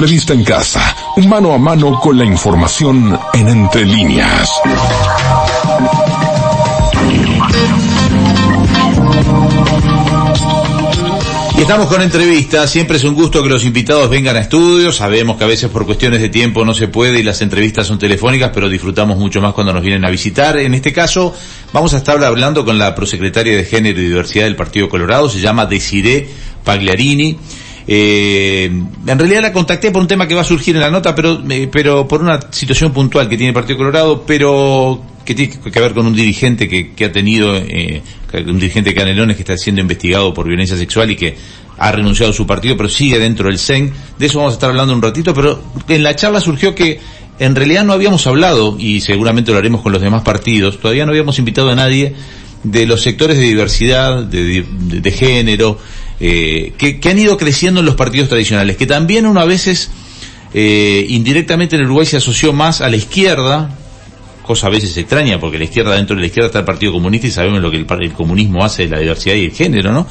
entrevista en casa, mano a mano con la información en entre líneas. Y estamos con entrevistas, siempre es un gusto que los invitados vengan a estudios, sabemos que a veces por cuestiones de tiempo no se puede y las entrevistas son telefónicas, pero disfrutamos mucho más cuando nos vienen a visitar. En este caso vamos a estar hablando con la prosecretaria de Género y Diversidad del Partido Colorado, se llama Desiree Pagliarini. Eh, en realidad la contacté por un tema que va a surgir en la nota, pero, eh, pero por una situación puntual que tiene el Partido Colorado, pero que tiene que ver con un dirigente que, que ha tenido, eh, un dirigente de Canelones que está siendo investigado por violencia sexual y que ha renunciado a su partido, pero sigue dentro del CEN. De eso vamos a estar hablando un ratito, pero en la charla surgió que en realidad no habíamos hablado, y seguramente lo haremos con los demás partidos, todavía no habíamos invitado a nadie de los sectores de diversidad, de, género, eh, que, que, han ido creciendo en los partidos tradicionales, que también uno a veces eh, indirectamente en Uruguay se asoció más a la izquierda, cosa a veces extraña, porque la izquierda, dentro de la izquierda está el Partido Comunista y sabemos lo que el, el comunismo hace de la diversidad y el género, ¿no?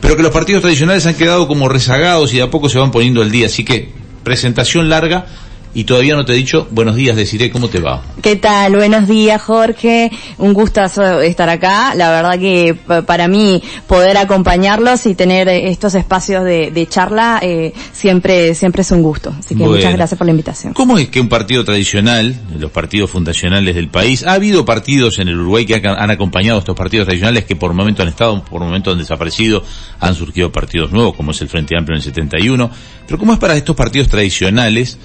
Pero que los partidos tradicionales han quedado como rezagados y de a poco se van poniendo al día, así que presentación larga, y todavía no te he dicho buenos días, deciré cómo te va. ¿Qué tal? Buenos días, Jorge. Un gustazo estar acá. La verdad que para mí poder acompañarlos y tener estos espacios de, de charla eh, siempre siempre es un gusto. Así que bueno. muchas gracias por la invitación. ¿Cómo es que un partido tradicional, los partidos fundacionales del país, ha habido partidos en el Uruguay que han acompañado a estos partidos tradicionales que por momento han estado, por momento han desaparecido, han surgido partidos nuevos como es el Frente Amplio en el 71, pero ¿cómo es para estos partidos tradicionales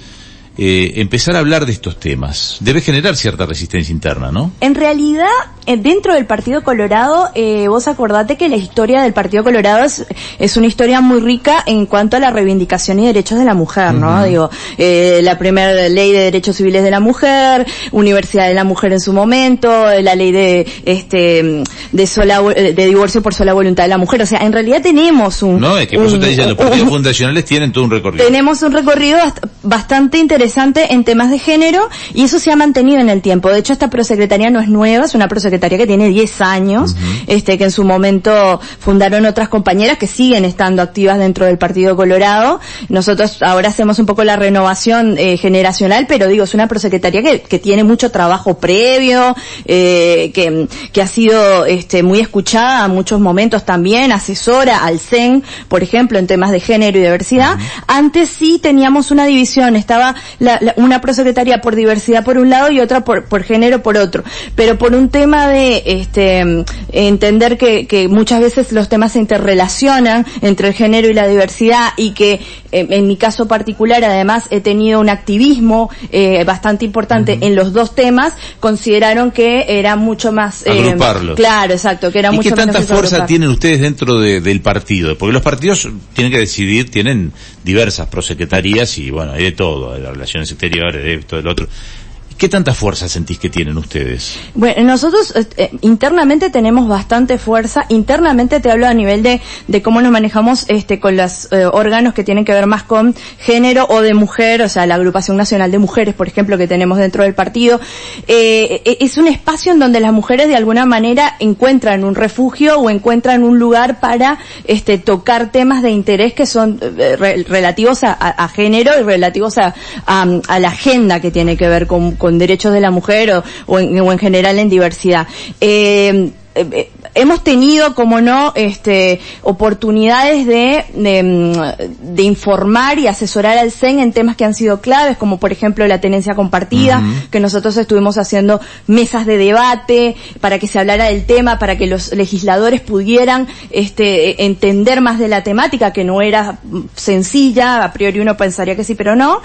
eh, empezar a hablar de estos temas. Debe generar cierta resistencia interna, ¿no? En realidad, eh, dentro del Partido Colorado, eh, vos acordate que la historia del Partido Colorado es, es, una historia muy rica en cuanto a la reivindicación y derechos de la mujer, ¿no? Uh -huh. Digo, eh, la primera ley de derechos civiles de la mujer, Universidad de la Mujer en su momento, la ley de, este, de sola, de divorcio por sola voluntad de la mujer. O sea, en realidad tenemos un... No, es que por eso te dicen, los partidos un, fundacionales tienen todo un recorrido. Tenemos un recorrido bastante interesante interesante en temas de género y eso se ha mantenido en el tiempo. De hecho, esta prosecretaría no es nueva, es una prosecretaría que tiene 10 años, uh -huh. este, que en su momento fundaron otras compañeras que siguen estando activas dentro del Partido Colorado. Nosotros ahora hacemos un poco la renovación eh, generacional, pero digo, es una prosecretaría que, que tiene mucho trabajo previo, eh, que, que ha sido este, muy escuchada a muchos momentos también, asesora al CEN, por ejemplo, en temas de género y diversidad. Uh -huh. Antes sí teníamos una división, estaba la, la, una prosecretaría por diversidad por un lado y otra por, por género por otro. Pero por un tema de este entender que, que muchas veces los temas se interrelacionan entre el género y la diversidad y que eh, en mi caso particular además he tenido un activismo eh, bastante importante uh -huh. en los dos temas, consideraron que era mucho más... Eh. Claro, exacto, que era ¿Y mucho qué tanta fuerza tienen ustedes dentro de, del partido? Porque los partidos tienen que decidir, tienen diversas prosecretarías y bueno, hay de todo, de relaciones exteriores, de esto, del otro. ¿Qué tanta fuerza sentís que tienen ustedes? Bueno, nosotros eh, internamente tenemos bastante fuerza. Internamente te hablo a nivel de, de cómo nos manejamos este, con los eh, órganos que tienen que ver más con género o de mujer, o sea, la agrupación nacional de mujeres, por ejemplo, que tenemos dentro del partido. Eh, es un espacio en donde las mujeres de alguna manera encuentran un refugio o encuentran un lugar para este, tocar temas de interés que son eh, re, relativos a, a, a, género y relativos a, a, la agenda que tiene que ver con, con con derechos de la mujer o, o, en, o en, general en diversidad. Eh, eh, hemos tenido, como no, este, oportunidades de, de, de, informar y asesorar al CEN en temas que han sido claves, como por ejemplo la tenencia compartida, uh -huh. que nosotros estuvimos haciendo mesas de debate para que se hablara del tema, para que los legisladores pudieran este, entender más de la temática, que no era sencilla, a priori uno pensaría que sí, pero no.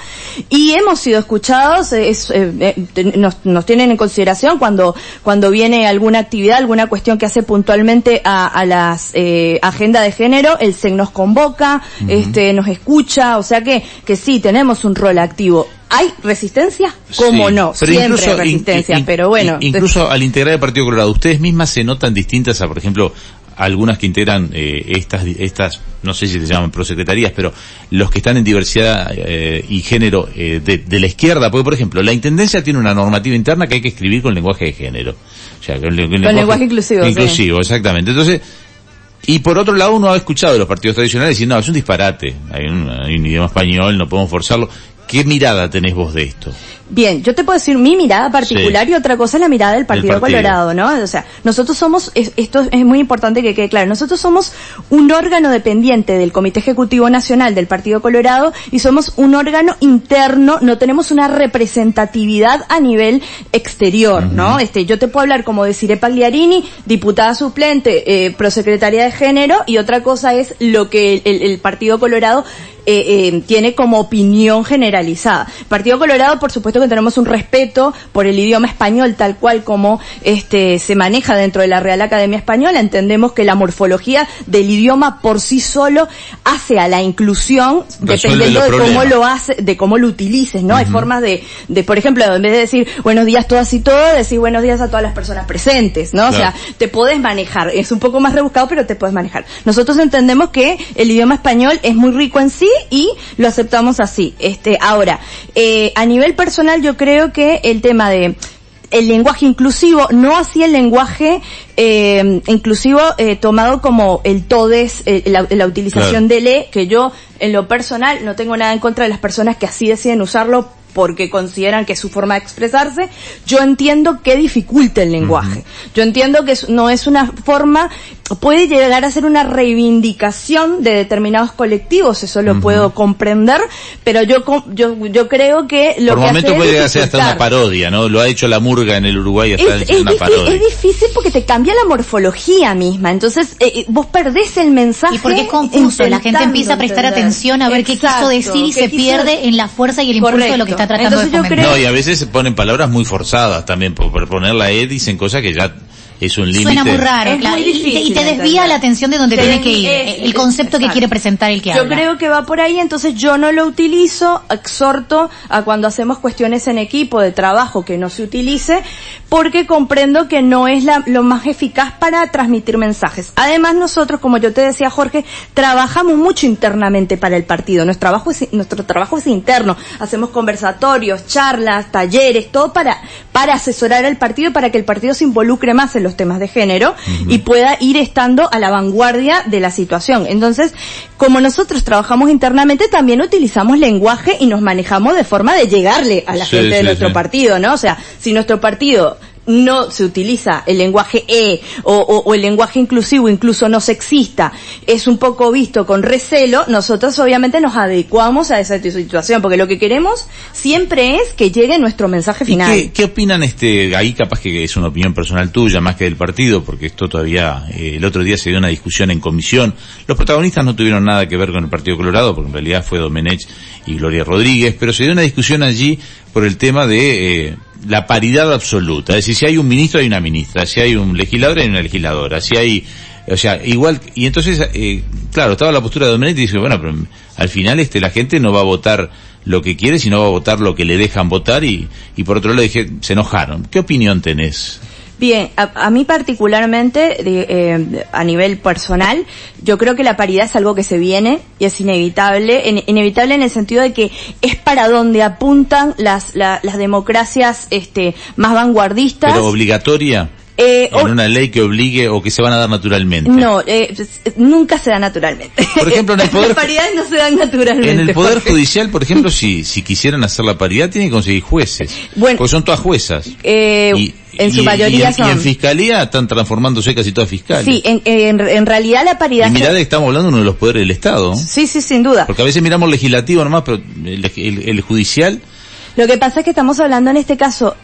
Y hemos sido escuchados, es, eh, eh, nos, nos tienen en consideración cuando, cuando viene alguna actividad, alguna cuestión que hace puntualmente a, a las eh, agenda de género, el CEN nos convoca, uh -huh. este, nos escucha, o sea que, que sí, tenemos un rol activo. ¿Hay resistencia? ¿Cómo sí, no? Siempre incluso, hay resistencia, in, in, pero bueno. Incluso al integrar el Partido Colorado, ¿ustedes mismas se notan distintas a, por ejemplo, algunas que integran eh, estas, estas, no sé si se llaman prosecretarías, pero los que están en diversidad eh, y género eh, de, de, la izquierda, porque por ejemplo, la Intendencia tiene una normativa interna que hay que escribir con lenguaje de género. O sea, con, lenguaje, inclusivo. Inclusivo, sí. exactamente. Entonces, Y por otro lado, uno ha escuchado de los partidos tradicionales diciendo, no, es un disparate, hay un, hay un idioma español, no podemos forzarlo. ¿Qué mirada tenés vos de esto? Bien, yo te puedo decir mi mirada particular Sí. y otra cosa es la mirada del Partido, partido. Colorado, ¿no? O sea, nosotros somos, es- esto es muy importante que quede claro, nosotros somos un órgano dependiente del Comité Ejecutivo Nacional del Partido Colorado y somos un órgano interno, no tenemos una representatividad a nivel exterior, ¿no? Este, yo te puedo hablar como de Cire Pagliarini, diputada suplente, eh, prosecretaria de género y otra cosa es lo que el, el- el Partido Colorado eh, eh, tiene como opinión generalizada. Partido Colorado, por supuesto que tenemos un respeto por el idioma español tal cual como este se maneja dentro de la Real Academia Española. Entendemos que la morfología del idioma por sí solo hace a la inclusión Resuelve dependiendo de cómo lo hace, de cómo lo utilices, ¿no? Hay formas de, de, por ejemplo, en vez de decir buenos días todas y todos, decir buenos días a todas las personas presentes, ¿no? O sea, te puedes manejar. Es un poco más rebuscado, pero te puedes manejar. Nosotros entendemos que el idioma español es muy rico en sí y lo aceptamos así. Este, ahora, eh, a nivel personal yo creo que el tema de el lenguaje inclusivo, no así el lenguaje eh, inclusivo eh, tomado como el todes, eh, la, la utilización Claro. de le, que yo en lo personal no tengo nada en contra de las personas que así deciden usarlo porque consideran que es su forma de expresarse, yo entiendo que dificulta el lenguaje. Yo entiendo que es- no es una forma, puede llegar a ser una reivindicación de determinados colectivos, eso lo puedo comprender, pero yo yo yo creo que lo por que momento hace puede es llegar a ser hasta una parodia, ¿no? Lo ha hecho la murga en el Uruguay, Es, está es haciendo una parodia. es difícil porque te cambia la morfología misma, entonces eh, eh, vos perdés el mensaje. Y porque es confuso, la gente empieza a prestar entender. atención a ver qué quiso decir y se quiso pierde en la fuerza y el impulso de lo que está Correcto. tratando Entonces de yo comentar. creo- No, y a veces se ponen palabras muy forzadas también, por, por poner la E dicen cosas que ya es un límite. Suena muy raro, Es claro, muy y- y, te- y desvía entender. la atención de donde tiene que ir, desvía- el concepto que quiere presentar el que Yo habla. creo que va por ahí, entonces yo no lo utilizo, exhorto a cuando hacemos cuestiones en equipo de trabajo que no se utilice, porque comprendo que no es la- lo más eficaz para transmitir mensajes. Además nosotros, como yo te decía Jorge, trabajamos mucho internamente para el partido. Nuestro trabajo es, nuestro trabajo es interno. Hacemos conversatorios, charlas, talleres, todo para, para asesorar al partido, para que el partido se involucre más en los temas de género y pueda ir estando a la vanguardia de la situación. Entonces, como nosotros trabajamos internamente, también utilizamos lenguaje y nos manejamos de forma de llegarle a la Sí, gente de sí, nuestro sí. partido, ¿no? O sea, si nuestro partido no se utiliza el lenguaje E o, o- o el lenguaje inclusivo, incluso no sexista, es un poco visto con recelo, nosotros obviamente nos adecuamos a esa situación, porque lo que queremos siempre es que llegue nuestro mensaje ¿Y final. qué, qué opinan este, ahí capaz que es una opinión personal tuya más que del partido, porque esto todavía, eh, el otro día se dio una discusión en comisión. Los protagonistas no tuvieron nada que ver con el Partido Colorado, porque en realidad fue Domenech y Gloria Rodríguez, pero se dio una discusión allí por el tema de eh, la paridad absoluta. Es decir, si hay un ministro hay una ministra, si hay un legislador hay una legisladora, si hay, o sea, igual, y entonces, eh, claro, estaba la postura de Domenech y dice, bueno, pero al final este, la gente no va a votar lo que quiere, sino va a votar lo que le dejan votar y, y por otro lado dije, se enojaron. ¿Qué opinión tenés? Bien, a, a mí particularmente, de, eh, a nivel personal, yo creo que la paridad es algo que se viene y es inevitable, en- inevitable en el sentido de que es para donde apuntan las, la- las democracias este, más vanguardistas. Pero obligatoria Eh, en una ley que obligue o que se van a dar naturalmente. no, eh, nunca se da naturalmente. Por ejemplo, en el poder- Las paridades no se dan naturalmente. En el Poder. Judicial, por ejemplo, si, si quisieran hacer la paridad, tienen que conseguir jueces. Bueno. porque son todas juezas. Eh, Y- en su y- mayoría y en, son. y en fiscalía están transformándose casi todas fiscales. Sí, en, en, en realidad la paridad... y mirá que estamos hablando de uno de los poderes del Estado. Sí, sí, sin duda. Porque a veces miramos legislativo nomás, pero el, el- el judicial, Lo que pasa es que estamos hablando en este caso,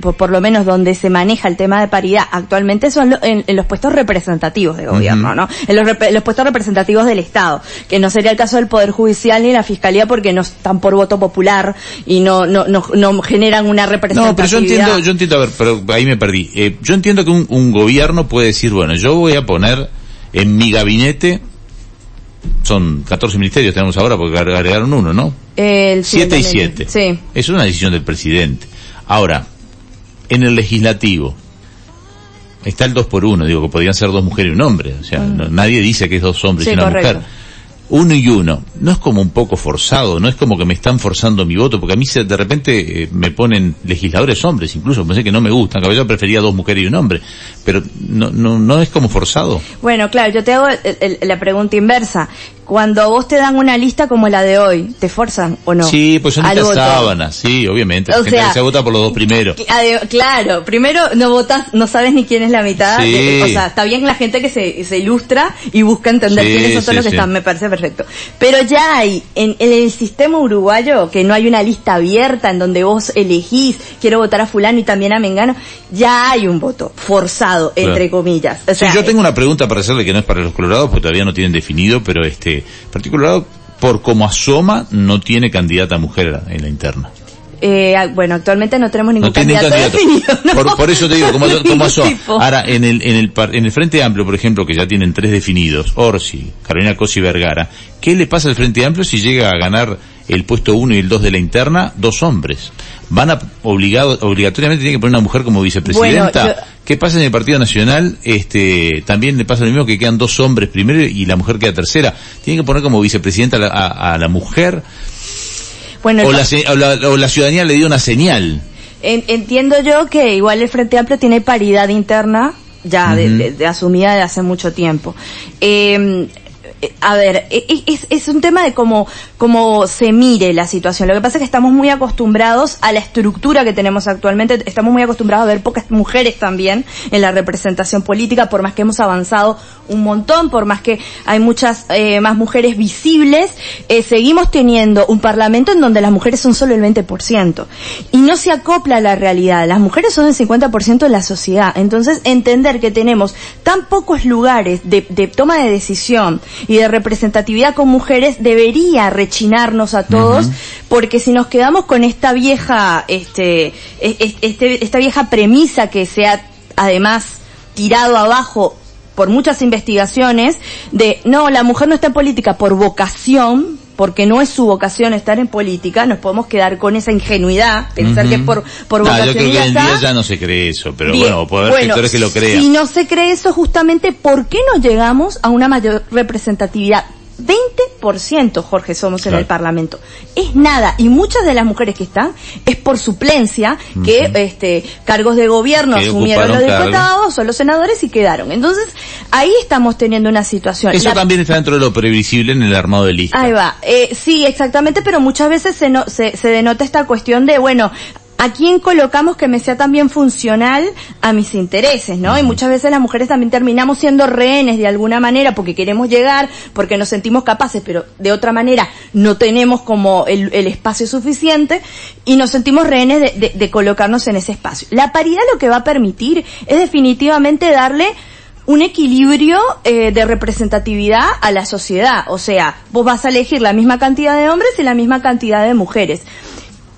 por, por lo menos donde se maneja el tema de paridad actualmente son lo- en, en los puestos representativos de gobierno, Ujú. ¿no? En los, rep- los puestos representativos del Estado, que no sería el caso del Poder Judicial ni la Fiscalía porque no están por voto popular y no, no, no, no generan una representatividad. No, pero yo entiendo, yo entiendo, a ver, pero ahí me perdí. Eh, yo entiendo que un, un gobierno puede decir, bueno, yo voy a poner en mi gabinete, son 14 ministerios tenemos ahora porque agre- agregaron uno, ¿no? El 7 y siguiente. 7. Sí. Es una decisión del presidente. Ahora, en el legislativo, está el 2 por 1, digo que podrían ser dos mujeres y un hombre. O sea, no- nadie dice que es dos hombres Mm. Sí, y una correcto. mujer. uno y uno, no es como un poco forzado, no es como que me están forzando mi voto, porque a mí se, de repente eh, me ponen legisladores hombres, incluso pensé que no me gustan, que yo prefería dos mujeres y un hombre, pero no, no, no es como forzado. Bueno, claro, yo te hago el- el- la pregunta inversa. Cuando vos te dan una lista como la de hoy, ¿te forzan o no? Sí, pues son estas sábanas, sí, obviamente, la O gente sea, se vota por los dos primeros. Claro, primero no votas, no sabes ni quién es la mitad. Sí. de- o sea, está bien la gente que se, se ilustra y busca entender Sí, quiénes son todos los que están, me parece perfecto. Pero ya hay, en, en el sistema uruguayo, que no hay una lista abierta en donde vos elegís, quiero votar a fulano y también a Mengano, ya hay un voto forzado, entre Claro. comillas. O sea, yo tengo una pregunta para hacerle que no es para los colorados porque todavía no tienen definido, pero este, particular por como asoma no tiene candidata mujer en la interna. eh, bueno, actualmente no tenemos ningún No candidato, candidato. definido. ¿no? Por, por eso te digo, como, como. Ahora, en el, en el, en el Frente Amplio, por ejemplo, que ya tienen tres definidos, Orsi, Carolina Cosi y Vergara, ¿qué le pasa al Frente Amplio si llega a ganar el puesto uno y el dos de la interna dos hombres? Van a obligado, obligatoriamente tienen que poner una mujer como vicepresidenta. Bueno, yo- ¿Qué pasa en el Partido Nacional? Este, también le pasa lo mismo que quedan dos hombres primero y la mujer queda tercera. Tienen que poner como vicepresidenta a la, a- a la mujer Bueno, o la, o la- o la ciudadanía le dio una señal. En- entiendo yo que igual el Frente Amplio tiene paridad interna ya de, Ujú. de- de asumida de hace mucho tiempo. Eh, a ver, e- e- es, es un tema de cómo, cómo se mire la situación. Lo que pasa es que estamos muy acostumbrados a la estructura que tenemos actualmente, estamos muy acostumbrados a ver pocas mujeres también en la representación política, por más que hemos avanzado un montón, por más que hay muchas eh, más mujeres visibles, eh, seguimos teniendo un parlamento en donde las mujeres son solo el 20%. Y no se acopla a la realidad. Las mujeres son el 50% de la sociedad. Entonces, entender que tenemos tan pocos lugares de, de toma de decisión de representatividad con mujeres debería rechinarnos a todos, porque si nos quedamos con esta vieja, este, es- es- este, esta vieja premisa que se ha además tirado abajo por muchas investigaciones de no, la mujer no está en política por vocación, porque no es su vocación estar en política, nos podemos quedar con esa ingenuidad, pensar que es por, por vocación yo creo que hoy en día ya no se cree eso, pero Bien, bueno, puede haber bueno, sectores que lo crean. Si no se cree eso, justamente, ¿por qué no llegamos a una mayor representatividad? 20% Jorge somos en el Parlamento. Es nada. Y muchas de las mujeres que están es por suplencia que este cargos de gobierno Que asumieron los diputados o los senadores y quedaron. Entonces, ahí estamos teniendo una situación. Eso La- también está dentro de lo previsible en el armado de lista. Ahí va. Eh, sí, exactamente, pero muchas veces se, no- se, se denota esta cuestión de, bueno, ¿a quién colocamos que me sea también funcional a mis intereses, no? Y muchas veces las mujeres también terminamos siendo rehenes de alguna manera porque queremos llegar, porque nos sentimos capaces, pero de otra manera no tenemos como el, el espacio suficiente y nos sentimos rehenes de, de- de colocarnos en ese espacio. La paridad lo que va a permitir es definitivamente darle un equilibrio eh, de representatividad a la sociedad. O sea, vos vas a elegir la misma cantidad de hombres y la misma cantidad de mujeres.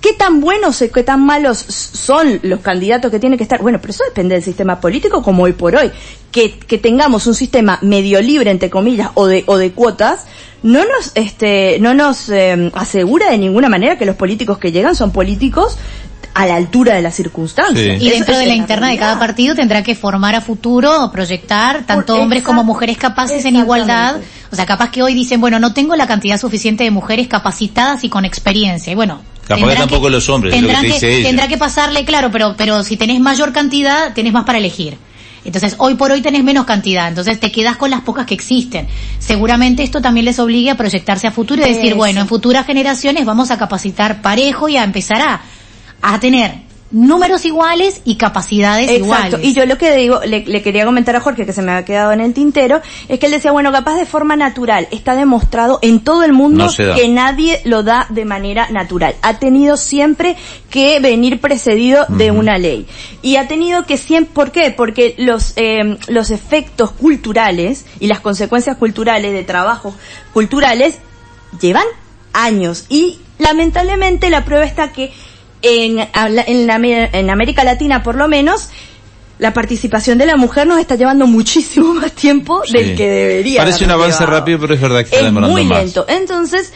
¿Qué tan buenos o qué tan malos son los candidatos que tienen que estar? Bueno, pero eso depende del sistema político como hoy por hoy. Que, que tengamos un sistema medio libre, entre comillas, o de, o de cuotas, no nos, este, no nos eh, asegura de ninguna manera que los políticos que llegan son políticos a la altura de las circunstancias. Sí. Y dentro es de la la interna de cada partido tendrá que formar a futuro o proyectar tanto Por- hombres como mujeres capaces en igualdad. O sea, capaz que hoy dicen, bueno, no tengo la cantidad suficiente de mujeres capacitadas y con experiencia. Y bueno, Capaz que tendrán tampoco los hombres, es lo que tendrán te dice ella. Tendrá que pasarle, claro, pero, pero si tenés mayor cantidad, tenés más para elegir. Entonces, hoy por hoy tenés menos cantidad, entonces te quedás con las pocas que existen. Seguramente esto también les obligue a proyectarse a futuro y decir, Eso. bueno, en futuras generaciones vamos a capacitar parejo y a empezar a, a tener números iguales y capacidades Exacto. iguales. Y yo lo que digo, le, le quería comentar a Jorge, que se me ha quedado en el tintero, es que él decía, bueno, capaz de forma natural, está demostrado en todo el mundo No que nadie lo da de manera natural. Ha tenido siempre que venir precedido de una ley. Y ha tenido que siempre, ¿por qué? Porque los, eh, los efectos culturales y las consecuencias culturales de trabajos culturales llevan años. Y lamentablemente la prueba está que en, en, la- en América Latina por lo menos, la participación de la mujer nos está llevando muchísimo más tiempo Sí. del que debería. Parece un avance llevado. rápido, pero es verdad que está Es demorando muy más. lento. Entonces,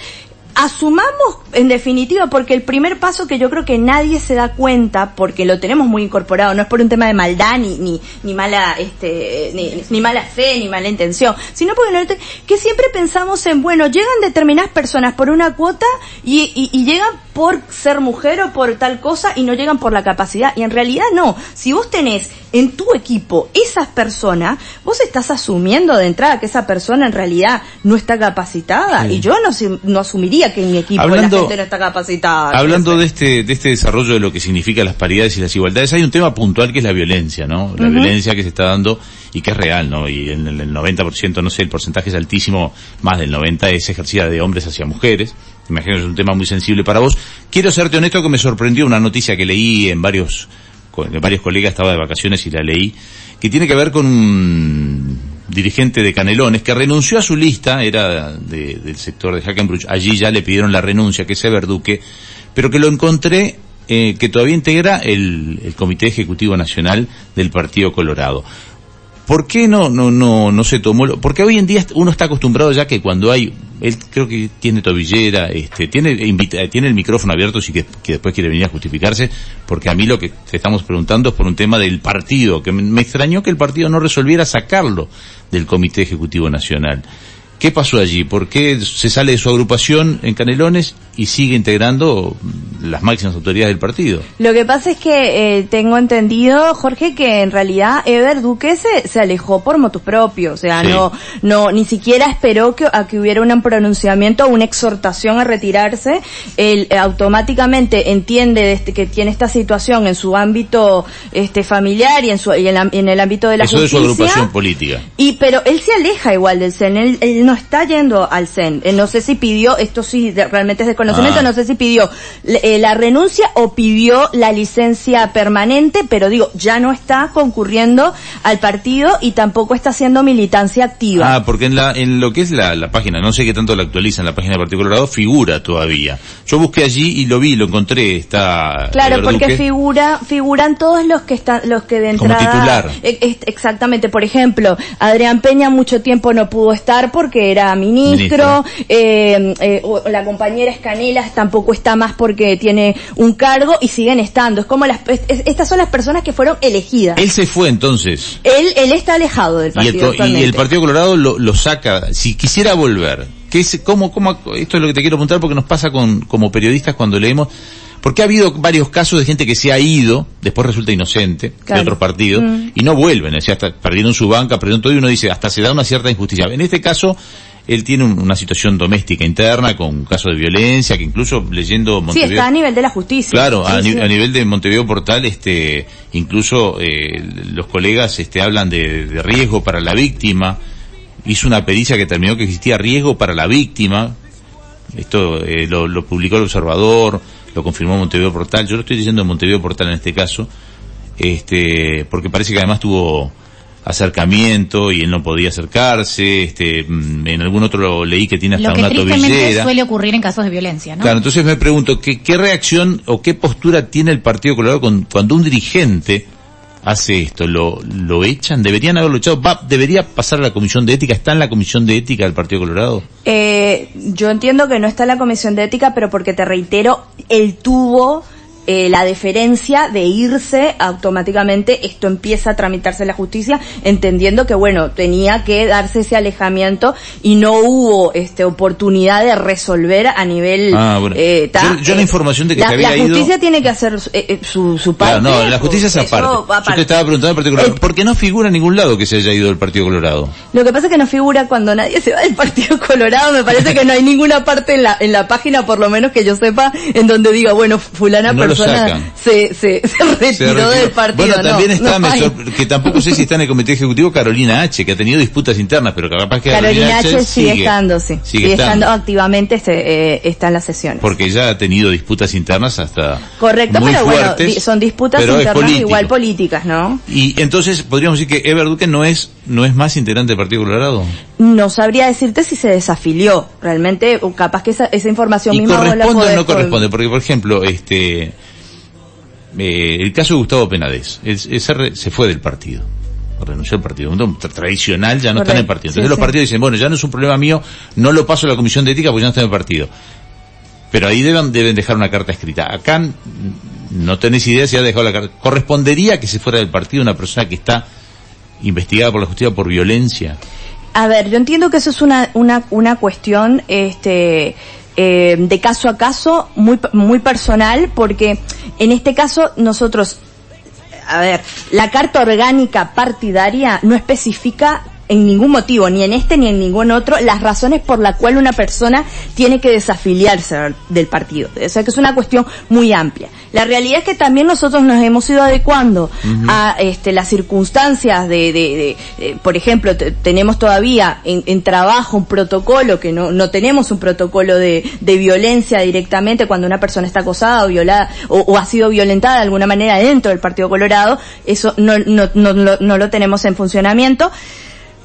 asumamos en definitiva porque el primer paso que yo creo que nadie se da cuenta porque lo tenemos muy incorporado no es por un tema de maldad ni ni, ni mala este ni, ni mala fe ni mala intención sino porque no, que siempre pensamos en bueno llegan determinadas personas por una cuota y, y, y llegan por ser mujer o por tal cosa y no llegan por la capacidad y en realidad no. Si vos tenés en tu equipo esas personas vos estás asumiendo de entrada que esa persona en realidad no está capacitada Sí. y yo no, no asumiría que en mi equipo Hablando- la gente no está capacitada. Hablando de este, de este desarrollo de lo que significa las paridades y las igualdades, hay un tema puntual que es la violencia, ¿no? La violencia que se está dando y que es real, ¿no? Y en el, el 90%, no sé, el porcentaje es altísimo, más del 90% es ejercida de hombres hacia mujeres. Imagino que es un tema muy sensible para vos. Quiero serte honesto que me sorprendió una noticia que leí en varios, con- varios colegas, estaba de vacaciones y la leí, que tiene que ver con un dirigente de Canelones que renunció a su lista, era de- del sector de Hackenbruch, allí ya le pidieron la renuncia, que es Eber Duque, pero que lo encontré eh, que todavía integra el, el Comité Ejecutivo Nacional del Partido Colorado. ¿Por qué no, no, no, no se tomó? Porque hoy en día uno está acostumbrado ya que cuando hay, él creo que tiene tobillera, este, tiene, invita- tiene el micrófono abierto, sí que, que después quiere venir a justificarse, porque a mí lo que te estamos preguntando es por un tema del partido, que me extrañó que el partido no resolviera sacarlo del Comité Ejecutivo Nacional. ¿Qué pasó allí? ¿Por qué se sale de su agrupación en Canelones y sigue integrando las máximas autoridades del partido? Lo que pasa es que eh, tengo entendido, Jorge, que en realidad Ever Duque se, se alejó por motus propio, o sea, Sí. no, no, ni siquiera esperó que, a que hubiera un pronunciamiento o una exhortación a retirarse. Él eh, automáticamente entiende este, que tiene esta situación en su ámbito este familiar y en su y en, la- en el ámbito de la Eso de su justicia. agrupación política. Y pero él se aleja igual del CEN, él, él no está yendo al CEN. Eh, no sé si pidió, esto sí realmente es Ah. no sé si pidió eh, la renuncia o pidió la licencia permanente, pero digo, ya no está concurriendo al partido y tampoco está haciendo militancia activa. Ah, porque en la, en lo que es la, la página, no sé qué tanto la actualizan, la página del Partido Colorado, figura todavía. Yo busqué allí y lo vi, lo encontré, está... Claro, porque figura, figuran todos los que están, los que de Como entrada. titular. Eh, eh, exactamente, por ejemplo, Adrián Peña mucho tiempo no pudo estar porque era ministro, eh, eh, o la compañera Escanelas tampoco está más porque tiene un cargo y siguen estando. Es como las, es- es- estas son las personas que fueron elegidas. Él se fue entonces. Él, él está alejado del Y el, partido. y el Partido Colorado lo, lo saca, si quisiera volver, ¿qué es, cómo, cómo, esto es lo que te quiero preguntar porque nos pasa con, como periodistas cuando leemos, porque ha habido varios casos de gente que se ha ido, después resulta inocente, Claro. de otros partidos, Mm. y no vuelven, o sea, hasta perdieron su banca, perdieron todo y uno dice, hasta se da una cierta injusticia. En este caso, él tiene un- una situación doméstica interna con un caso de violencia, que incluso leyendo Sí, Montevideo... está a nivel de la justicia. Claro, Sí, sí. a nivel de Montevideo Portal, este, incluso eh, los colegas este, hablan de, de riesgo para la víctima. Hizo una pericia que terminó que existía riesgo para la víctima. Esto eh, lo, lo publicó el Observador, lo confirmó Montevideo Portal. Yo lo estoy diciendo en Montevideo Portal en este caso, este, porque parece que además tuvo acercamiento y él no podía acercarse. Este, mm, en algún otro leí que tiene hasta Lo que una tristemente tobillera. suele ocurrir en casos de violencia, ¿no? Claro, entonces me pregunto, ¿qué, qué reacción o qué postura tiene el Partido Colorado con- cuando un dirigente hace esto? ¿Lo, lo echan? ¿Deberían haberlo echado? Va, ¿Debería pasar a la Comisión de Ética? ¿Está en la Comisión de Ética del Partido Colorado? Eh, yo entiendo que no está en la comisión de ética, pero porque te reitero, él tuvo eh, la deferencia de irse automáticamente, esto empieza a tramitarse en la justicia, entendiendo que bueno, tenía que darse ese alejamiento y no hubo este oportunidad de resolver a nivel Ah, bueno. eh, ta- Yo- yo la información de que la, se había la ido- justicia tiene que hacer su, eh, eh, su, su parte. Claro, no, la justicia es aparte. Yo te estaba preguntando del Partido Colorado. El- ¿Por qué no figura en ningún lado que se haya ido del Partido Colorado? Lo que pasa es que no figura cuando nadie se va del Partido Colorado. Me parece que no hay ninguna parte en la, en la página, por lo menos que yo sepa, en donde diga, bueno, fulana No lo persona se, se, se retiró Se retiró. del partido. Bueno, No, también está, no me que tampoco sé si está en el Comité Ejecutivo Carolina H, que ha tenido disputas internas, pero capaz que Carolina H sigue, estando, sí. Sigue, estando. activamente, este, eh, está en las sesiones. porque ya ha tenido disputas internas hasta Correcto, muy pero bueno, di- son disputas internas político. igual políticas, ¿no? y entonces podríamos decir que Ever Duque no es no es más integrante del Partido Colorado No sabría decirte si se desafilió. Realmente, capaz que esa, esa información y misma corresponde o no corresponde porque por ejemplo este eh, el caso de Gustavo Penades él, él se, fue del partido renunció al partido un tra- tradicional ya no está en el Correcto, partido sí, entonces los sí. partidos dicen bueno ya no es un problema mío no lo paso a la comisión de ética porque ya no está en el partido Pero ahí deben, deben dejar una carta escrita. Acá no tenés idea si ha dejado la carta. ¿Correspondería que se fuera del partido una persona que está investigada por la justicia por violencia? A ver, yo entiendo que eso es una, una, una cuestión, este, eh, de caso a caso, muy, muy personal, porque en este caso nosotros, a ver, la carta orgánica partidaria no especifica en ningún motivo, ni en este ni en ningún otro, las razones por la cual una persona tiene que desafiliarse del partido. O sea que es una cuestión muy amplia. La realidad es que también nosotros nos hemos ido adecuando a este, las circunstancias de, de, de, por ejemplo, te- tenemos todavía en, en trabajo un protocolo que no, no tenemos un protocolo de, de violencia directamente cuando una persona está acosada o violada o, o ha sido violentada de alguna manera dentro del Partido Colorado. Eso no, no, no, no- no lo tenemos en funcionamiento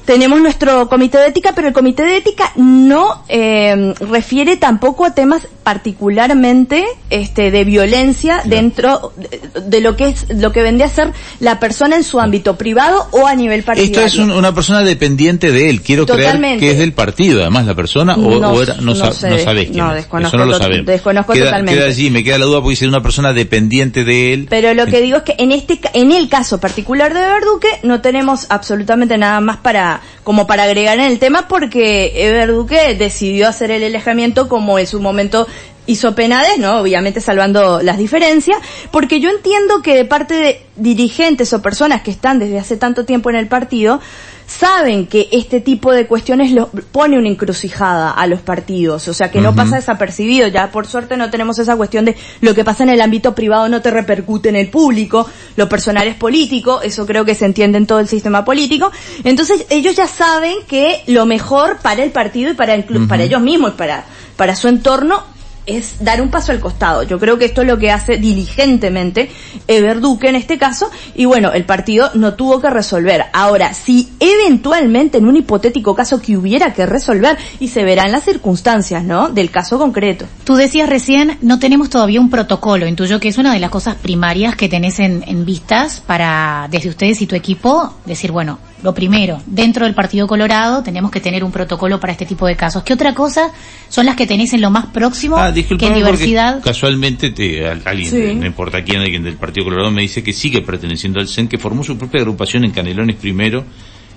tenemos nuestro comité de ética, pero el comité de ética no eh, refiere tampoco a temas particularmente este, de violencia dentro de, de lo que es lo que vendría a ser la persona en su ámbito privado o a nivel Esto partidario. es un- una persona dependiente de él. Quiero creer Totalmente. que es del partido, además la persona, o, No- o era- no, no sa- sé, no sabés quién no, es. desconozco Eso no lo sabemos. desconozco queda, totalmente. Queda allí, me queda la duda porque si es una persona dependiente de él. Pero lo que digo es que en este en el caso particular de Verduque no tenemos absolutamente nada más para como para agregar en el tema porque Verduque decidió hacer el alejamiento como en su momento hizo Penades, ¿no? Obviamente salvando las diferencias, porque yo entiendo que de parte de dirigentes o personas que están desde hace tanto tiempo en el partido, saben que este tipo de cuestiones lo, pone una encrucijada a los partidos, o sea que no pasa desapercibido, ya por suerte no tenemos esa cuestión de lo que pasa en el ámbito privado no te repercute en el público, lo personal es político, eso creo que se entiende en todo el sistema político, entonces ellos ya saben que lo mejor para el partido y para, inclu- Ujú. para ellos mismos y para, para su entorno es dar un paso al costado. Yo creo que esto es lo que hace diligentemente Ever Duque en este caso y bueno, el partido no tuvo que resolver. Ahora, si eventualmente en un hipotético caso que hubiera que resolver y se verán las circunstancias, ¿no? Del caso concreto. Tú decías recién, no tenemos todavía un protocolo. Intuyo que es una de las cosas primarias que tenés en, en vistas para, desde ustedes y tu equipo, decir, bueno, lo primero, dentro del Partido Colorado tenemos que tener un protocolo para este tipo de casos. ¿Qué otra cosa son las que tenés en lo más próximo Ah, que en diversidad? casualmente te, al- alguien, Sí. no importa quién, alguien del Partido Colorado me dice que sigue perteneciendo al CEN, que formó su propia agrupación en Canelones primero,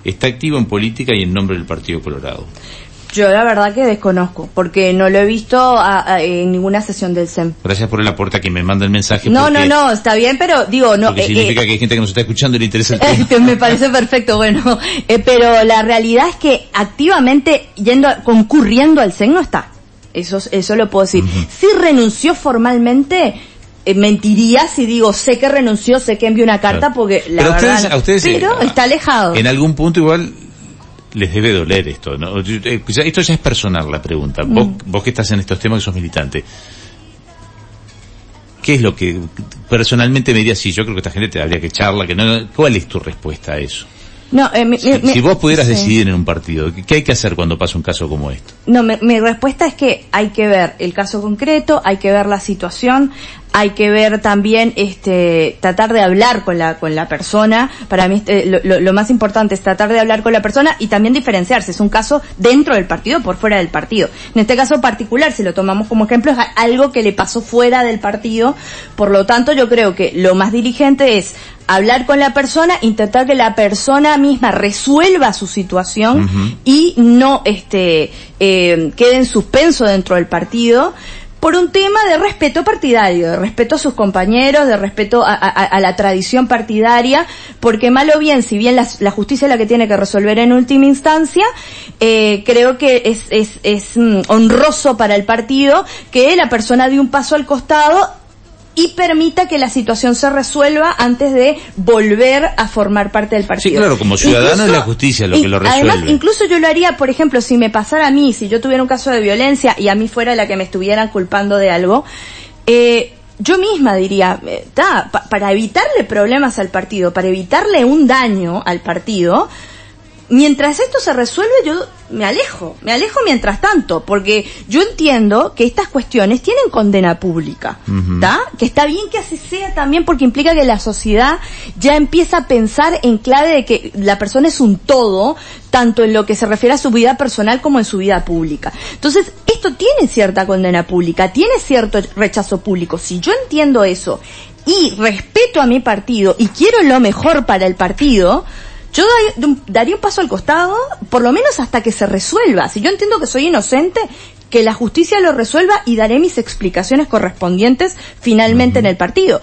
está activo en política y en nombre del Partido Colorado. Yo la verdad que desconozco, porque no lo he visto a- a- en ninguna sesión del SEM. Gracias por el aporte a quien me manda el mensaje. No, porque- no, no, está bien, pero digo, no. Porque eh, significa eh, que hay gente que nos está escuchando y le interesa el tema. Me parece perfecto, bueno, eh, pero la realidad es que activamente yendo, concurriendo al CEN no está. Eso, eso lo puedo decir. Si renunció formalmente, eh, mentiría si digo, sé que renunció, sé que envió una carta, porque la Pero verdad, ustedes- no. a ustedes, pero eh, está alejado. En algún punto igual les debe doler esto, ¿no? Eh, ya- Esto ya es personal la pregunta. Vos, Mm. vos que estás en estos temas que sos militante. ¿Qué es lo que personalmente me dirías? Sí, yo creo que esta gente te habría que echarla, que no, ¿cuál es tu respuesta a eso? No, eh, mi- Si, mi- mi- si vos pudieras sí. decidir en un partido, ¿qué hay que hacer cuando pasa un caso como este? No, mi, mi respuesta es que hay que ver el caso concreto, hay que ver la situación, hay que ver también, este, tratar de hablar con la, con la persona. Para mí, este, lo, lo- más importante es tratar de hablar con la persona y también diferenciarse. Es un caso dentro del partido por fuera del partido. En este caso particular, si lo tomamos como ejemplo, es algo que le pasó fuera del partido. Por lo tanto, yo creo que lo más diligente es hablar con la persona, intentar que la persona misma resuelva su situación y no este eh, quede en suspenso dentro del partido por un tema de respeto partidario, de respeto a sus compañeros, de respeto a, la tradición partidaria, porque mal o bien, si bien la, justicia es la que tiene que resolver en última instancia, eh, creo que es mm, honroso para el partido que la persona dé un paso al costado y permita que la situación se resuelva antes de volver a formar parte del partido. Sí, claro, como ciudadano es la justicia lo que lo Además, resuelve. incluso yo lo haría, por ejemplo, si me pasara a mí, si yo tuviera un caso de violencia y a mí fuera la que me estuvieran culpando de algo, eh, yo misma diría, eh, ta, pa- para evitarle problemas al partido, para evitarle un daño al partido, mientras esto se resuelve yo me alejo, me alejo mientras tanto, porque yo entiendo que estas cuestiones tienen condena pública. ¿está? Que está bien que así sea también porque implica que la sociedad ya empieza a pensar en clave de que la persona es un todo, tanto en lo que se refiere a su vida personal como en su vida pública. Entonces, esto tiene cierta condena pública, tiene cierto rechazo público. Si yo entiendo eso y respeto a mi partido y quiero lo mejor para el partido, yo daría un paso al costado, por lo menos hasta que se resuelva. Si yo entiendo que soy inocente, que la justicia lo resuelva y daré mis explicaciones correspondientes finalmente en el partido.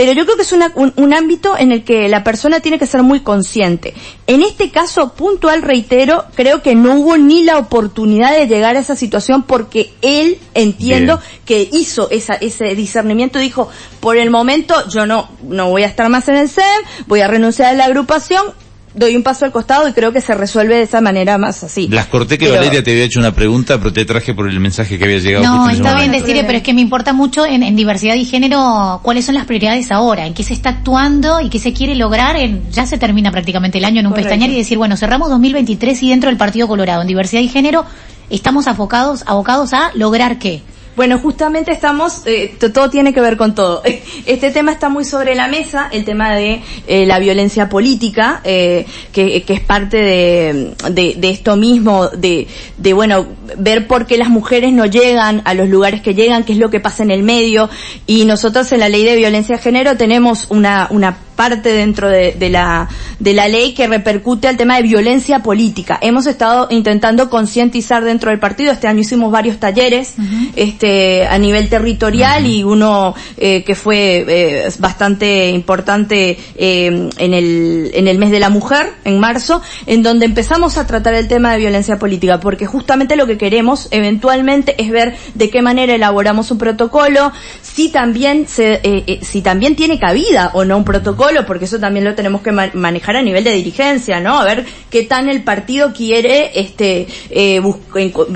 Pero yo creo que es un, ámbito en el que la persona tiene que ser muy consciente. En este caso puntual, reitero, creo que no hubo ni la oportunidad de llegar a esa situación porque él, entiendo, que hizo ese discernimiento, dijo, por el momento yo no, no voy a estar más en el SEM, voy a renunciar a la agrupación, doy un paso al costado y creo que se resuelve de esa manera más así. Las corté que Valeria te había hecho una pregunta, pero te traje por el mensaje que había llegado. No, está bien decirle, pero es que me importa mucho en, en, diversidad y género cuáles son las prioridades ahora, en qué se está actuando y qué se quiere lograr. En, ya se termina prácticamente el año en un pestañear y decir, bueno, cerramos 2023 y dentro del Partido Colorado en diversidad y género estamos abocados, abocados a lograr qué. Bueno, justamente estamos, eh, todo tiene que ver con todo. Este tema está muy sobre la mesa, el tema de eh, la violencia política, eh, que, que, es parte de, de, esto mismo, de, de, bueno, ver por qué las mujeres no llegan a los lugares que llegan, qué es lo que pasa en el medio. Y nosotros en la ley de violencia de género tenemos una, una parte dentro de, de, la, de la ley que repercute al tema de violencia política. Hemos estado intentando concientizar dentro del partido. Este año hicimos varios talleres este, a nivel territorial y uno eh, que fue eh, bastante importante eh, en, el, en el mes de la mujer, en marzo, en donde empezamos a tratar el tema de violencia política, porque justamente lo que queremos eventualmente es ver de qué manera elaboramos un protocolo, si también, se, si también tiene cabida o no un protocolo, porque eso también lo tenemos que manejar a nivel de dirigencia, ¿no? A ver qué tan el partido quiere, este, eh,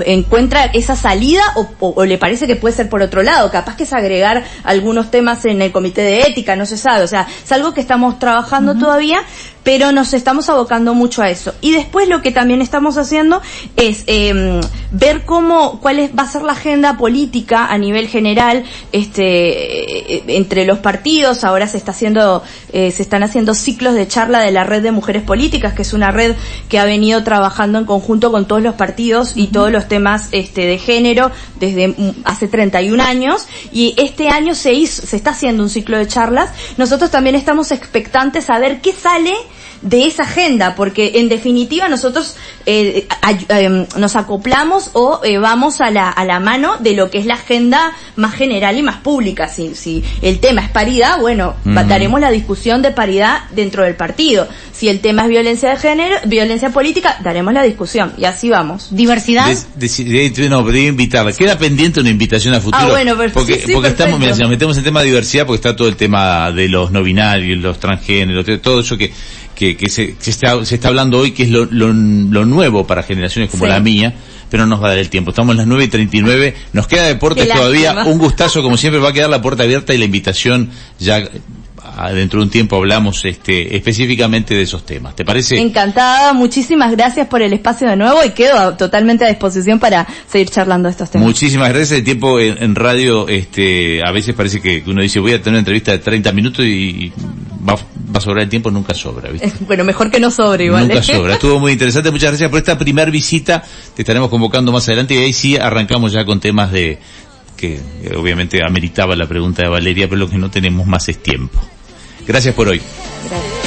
encuentra esa salida o, le parece que puede ser por otro lado. Capaz que es agregar algunos temas en el comité de ética, no se sabe. O sea, es algo que estamos trabajando todavía, pero nos estamos abocando mucho a eso. Y después lo que también estamos haciendo es eh, ver cómo, cuál es, va a ser la agenda política a nivel general, este, eh, entre los partidos. Ahora se está haciendo, eh, se están haciendo ciclos de charla de la red de mujeres políticas, que es una red que ha venido trabajando en conjunto con todos los partidos y todos los temas, este, de género desde mm, hace 31 años. Y este año se hizo, se está haciendo un ciclo de charlas. Nosotros también estamos expectantes a ver qué sale de esa agenda, porque en definitiva nosotros eh, em, nos acoplamos o eh, vamos a la, a la mano de lo que es la agenda más general y más pública. Si, si el tema es paridad, bueno, daremos la discusión de paridad dentro del partido. Si el tema es violencia de género, violencia política, daremos la discusión y así vamos. ¿Diversidad? no, pero invitarla. Queda pendiente una invitación a futuro. Ah, bueno, porque, porque estamos, mira, si nos metemos en tema de diversidad, porque está todo el tema de los no binarios, los transgéneros, todo eso que que, que se, se, está, se está hablando hoy, que es lo, lo, lo nuevo para generaciones como la mía, pero no nos va a dar el tiempo. Estamos en las 9 y 39, nos queda deportes todavía, un gustazo, como siempre va a quedar la puerta abierta y la invitación ya dentro de un tiempo hablamos este, específicamente de esos temas. ¿Te parece? Encantada, muchísimas gracias por el espacio de nuevo y quedo totalmente a disposición para seguir charlando de estos temas. Muchísimas gracias. El tiempo en, radio, este, a veces parece que uno dice voy a tener una entrevista de 30 minutos y va, va a sobrar el tiempo, nunca sobra. ¿viste? Bueno, mejor que no sobre igual. Nunca ¿eh? sobra. Estuvo muy interesante. Muchas gracias por esta primera visita. Te estaremos convocando más adelante y ahí sí arrancamos ya con temas de que obviamente ameritaba la pregunta de Valeria, pero lo que no tenemos más es tiempo. Gracias por hoy. Gracias.